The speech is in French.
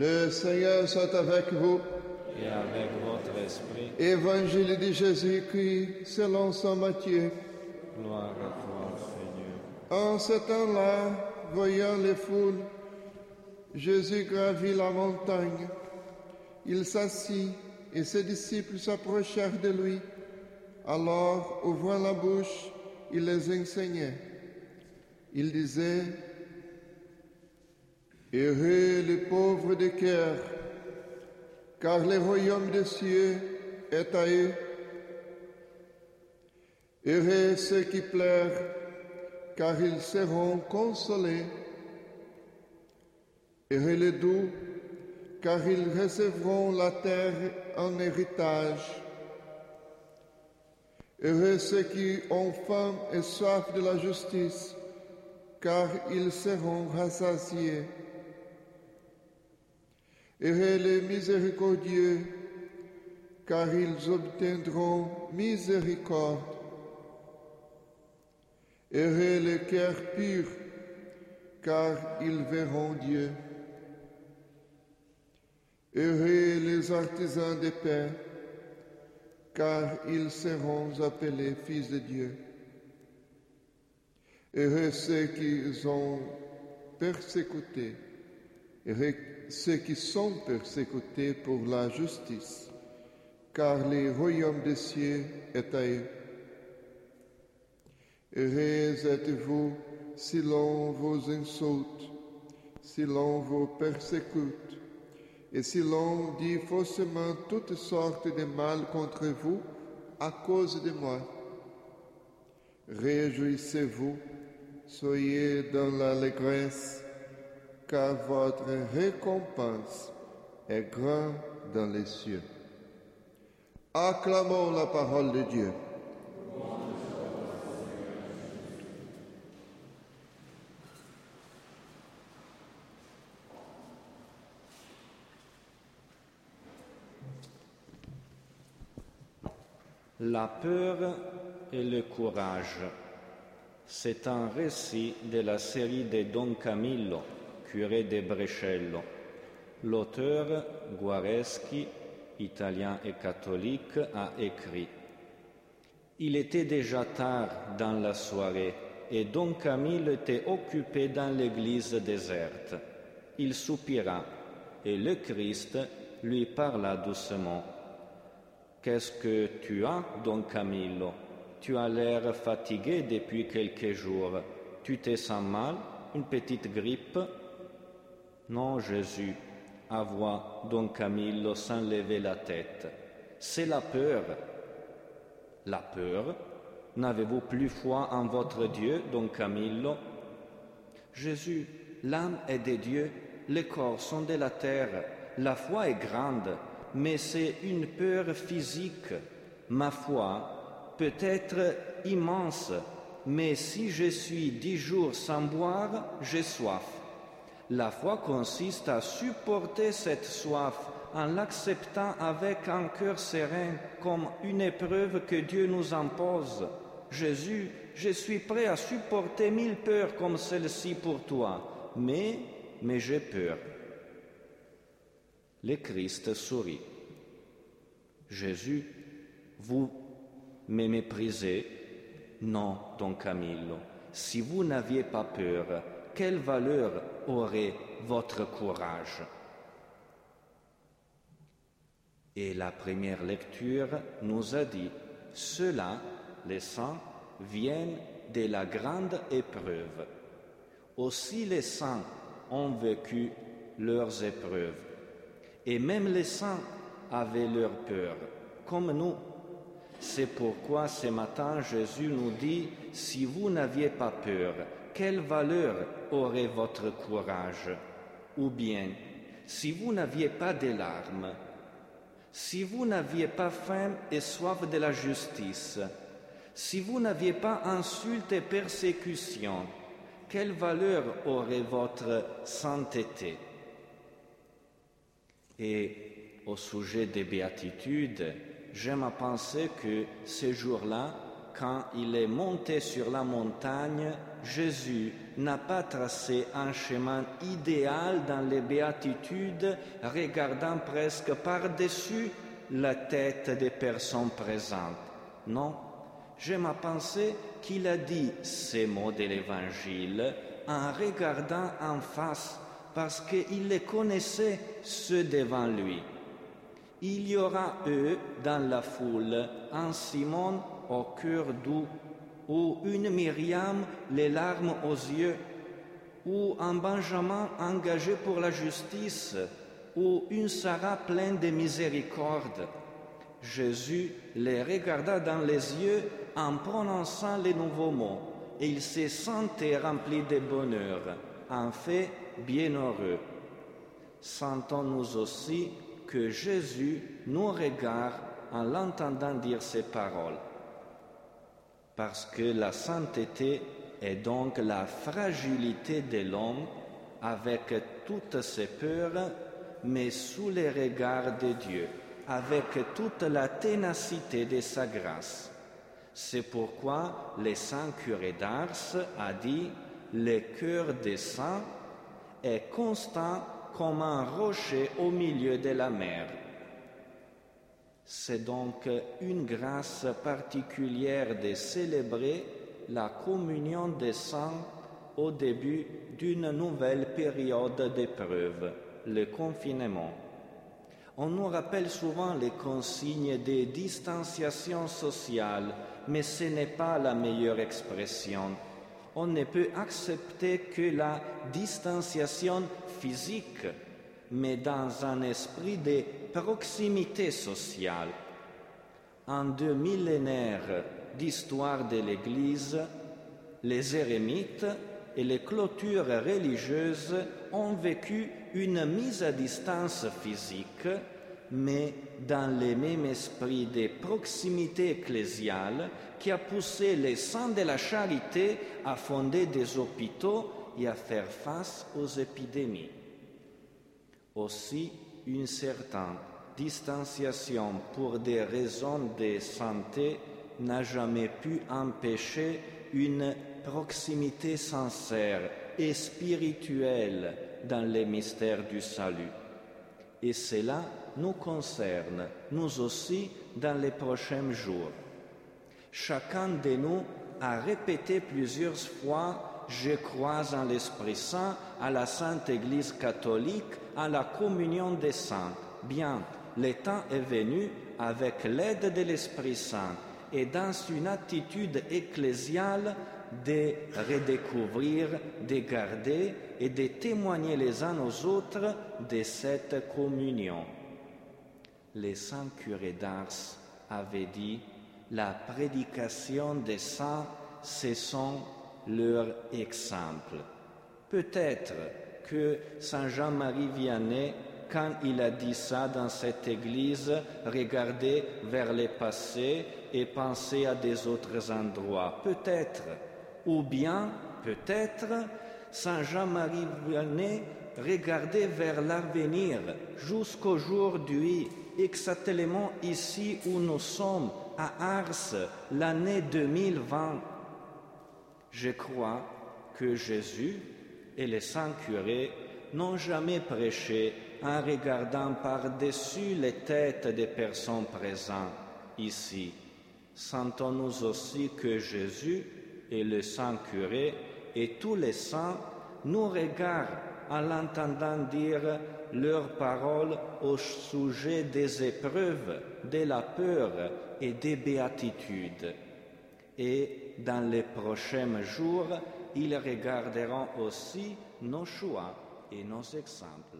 Le Seigneur soit avec vous. et avec votre esprit. Évangile de Jésus-Christ selon saint Matthieu. Gloire à toi, Seigneur. En ce temps-là, voyant les foules, Jésus gravit la montagne. Il s'assit et ses disciples s'approchèrent de lui. Alors, ouvrant la bouche, il les enseignait. Il disait, Heureux les pauvres de cœur, car le royaume des cieux est à eux. Heureux ceux qui pleurent, car ils seront consolés. Heureux les doux, car ils recevront la terre en héritage. Heureux ceux qui ont faim et soif de la justice, car ils seront rassasiés. Heureux les miséricordieux, car ils obtiendront miséricorde. Heureux les cœurs purs, car ils verront Dieu. Heureux les artisans de paix, car ils seront appelés fils de Dieu. Heureux ceux qui ont persécuté, heureux ceux qui sont persécutés pour la justice, car le royaume des cieux est à eux. Heureux êtes-vous si l'on vous insulte, si l'on vous persécute, et si l'on dit faussement toutes sortes de mal contre vous à cause de moi. Réjouissez-vous, soyez dans l'allégresse, car votre récompense est grande dans les cieux. Acclamons la parole de Dieu. La peur et le courage. C'est un récit de la série de Don Camillo, curé de Brescello. L'auteur, Guareschi, italien et catholique, a écrit Il était déjà tard dans la soirée et Don Camillo était occupé dans l'église déserte. Il soupira et le Christ lui parla doucement. Qu'est-ce que tu as, Don Camillo? Tu as l'air fatigué depuis quelques jours. Tu te sens mal? Une petite grippe? Non, Jésus, avoua Don Camillo sans lever la tête. C'est la peur. La peur N'avez-vous plus foi en votre Dieu, Don Camillo Jésus, l'âme est de Dieu, les corps sont de la terre, la foi est grande, mais c'est une peur physique. Ma foi peut être immense, mais si je suis dix jours sans boire, j'ai soif. La foi consiste à supporter cette soif en l'acceptant avec un cœur serein comme une épreuve que Dieu nous impose. Jésus, je suis prêt à supporter mille peurs comme celle-ci pour toi, mais, mais j'ai peur. Le Christ sourit. Jésus, vous me méprisez? Non, Don Camillo. Si vous n'aviez pas peur, quelle valeur aurait votre courage? Et la première lecture nous a dit, ceux-là, les saints, viennent de la grande épreuve. Aussi les saints ont vécu leurs épreuves. Et même les saints avaient leur peur, comme nous. C'est pourquoi ce matin Jésus nous dit, si vous n'aviez pas peur, quelle valeur aurait votre courage? Ou bien, si vous n'aviez pas de larmes, si vous n'aviez pas faim et soif de la justice, si vous n'aviez pas insulte et persécution, quelle valeur aurait votre sainteté? Et au sujet des béatitudes, j'aime à penser que ce jour-là, quand il est monté sur la montagne, Jésus n'a pas tracé un chemin idéal dans les béatitudes, regardant presque par-dessus la tête des personnes présentes. Non, j'aime à penser qu'il a dit ces mots de l'Évangile en regardant en face, parce qu'il les connaissait, ceux devant lui. Il y aura eux dans la foule un Simon au cœur doux, ou une Myriam les larmes aux yeux, ou un Benjamin engagé pour la justice, ou une Sarah pleine de miséricorde. Jésus les regarda dans les yeux en prononçant les nouveaux mots, et il se sentait rempli de bonheur, en fait bienheureux. Sentons-nous aussi que Jésus nous regarde en l'entendant dire ces paroles. Parce que la sainteté est donc la fragilité de l'homme avec toutes ses peurs, mais sous les regards de Dieu, avec toute la ténacité de sa grâce. C'est pourquoi le saint curé d'Ars a dit Le cœur des saints est constant comme un rocher au milieu de la mer. C'est donc une grâce particulière de célébrer la communion des saints au début d'une nouvelle période d'épreuve, le confinement. On nous rappelle souvent les consignes de distanciation sociale, mais ce n'est pas la meilleure expression. On ne peut accepter que la distanciation physique, mais dans un esprit de proximité sociale. En deux millénaires d'histoire de l'Église, les érémites et les clôtures religieuses ont vécu une mise à distance physique, mais dans le même esprit de proximité ecclésiale qui a poussé les saints de la charité à fonder des hôpitaux et à faire face aux épidémies. Aussi, une certaine distanciation pour des raisons de santé n'a jamais pu empêcher une proximité sincère et spirituelle dans les mystères du salut. Et cela nous concerne, nous aussi, dans les prochains jours. Chacun de nous a répété plusieurs fois je crois en l'Esprit Saint, à la Sainte Église catholique, à la communion des saints. Bien, le temps est venu, avec l'aide de l'Esprit Saint et dans une attitude ecclésiale, de redécouvrir, de garder et de témoigner les uns aux autres de cette communion. Les saints curés d'Ars avaient dit, la prédication des saints, ce sont leur exemple. Peut-être que Saint Jean-Marie Vianney, quand il a dit ça dans cette église, regardait vers le passé et pensait à des autres endroits. Peut-être. Ou bien, peut-être, Saint Jean-Marie Vianney regardait vers l'avenir jusqu'aujourd'hui, exactement ici où nous sommes, à Ars, l'année 2020. Je crois que Jésus et les saints curés n'ont jamais prêché en regardant par-dessus les têtes des personnes présentes ici. Sentons-nous aussi que Jésus et les saints curés et tous les saints nous regardent en l'entendant dire leurs paroles au sujet des épreuves, de la peur et des béatitudes. Et dans les prochains jours, ils regarderont aussi nos choix et nos exemples.